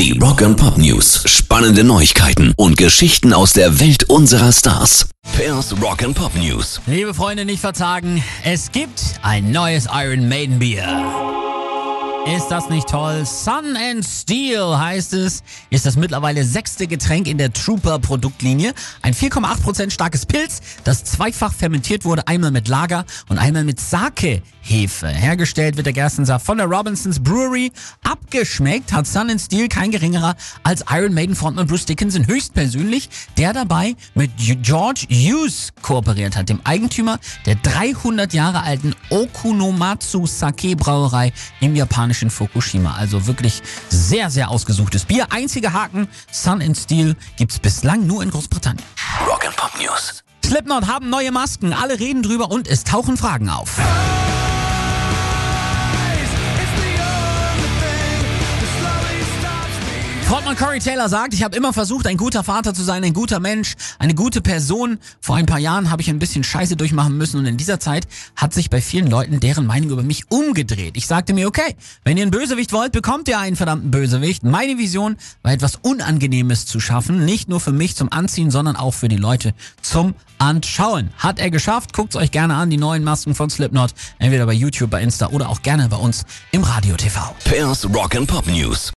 Die Rock and Pop News. Spannende Neuigkeiten und Geschichten aus der Welt unserer Stars. Pairs Rock and Pop News. Liebe Freunde, nicht verzagen. Es gibt ein neues Iron Maiden Bier. Ist das nicht toll? Sun and Steel heißt es. Ist das mittlerweile sechste Getränk in der Trooper Produktlinie. Ein 4,8% starkes Pilz, das zweifach fermentiert wurde, einmal mit Lager und einmal mit Sake-Hefe. Hergestellt wird der Gerstensaft von der Robinsons Brewery. Abgeschmeckt hat Sun and Steel kein geringerer als Iron Maiden Frontman Bruce Dickinson höchstpersönlich, der dabei mit George Hughes kooperiert hat, dem Eigentümer der 300 Jahre alten Okunomatsu Sake Brauerei im japanischen Fukushima. Also wirklich sehr, sehr ausgesuchtes Bier. Einziger Haken, Sun and Steel gibt's bislang nur in Großbritannien. Rock and Pop News. Slipknot haben neue Masken, alle reden drüber und es tauchen Fragen auf. Frontmann Corey Taylor sagt, ich habe immer versucht, ein guter Vater zu sein, ein guter Mensch, eine gute Person. Vor ein paar Jahren habe ich ein bisschen Scheiße durchmachen müssen und in dieser Zeit hat sich bei vielen Leuten deren Meinung über mich umgedreht. Ich sagte mir, okay, wenn ihr einen Bösewicht wollt, bekommt ihr einen verdammten Bösewicht. Meine Vision war etwas Unangenehmes zu schaffen, nicht nur für mich zum Anziehen, sondern auch für die Leute zum Anschauen. Hat er geschafft? Guckt's euch gerne an, die neuen Masken von Slipknot, entweder bei YouTube, bei Insta oder auch gerne bei uns im Radio TV. Pairs Rock and Pop News.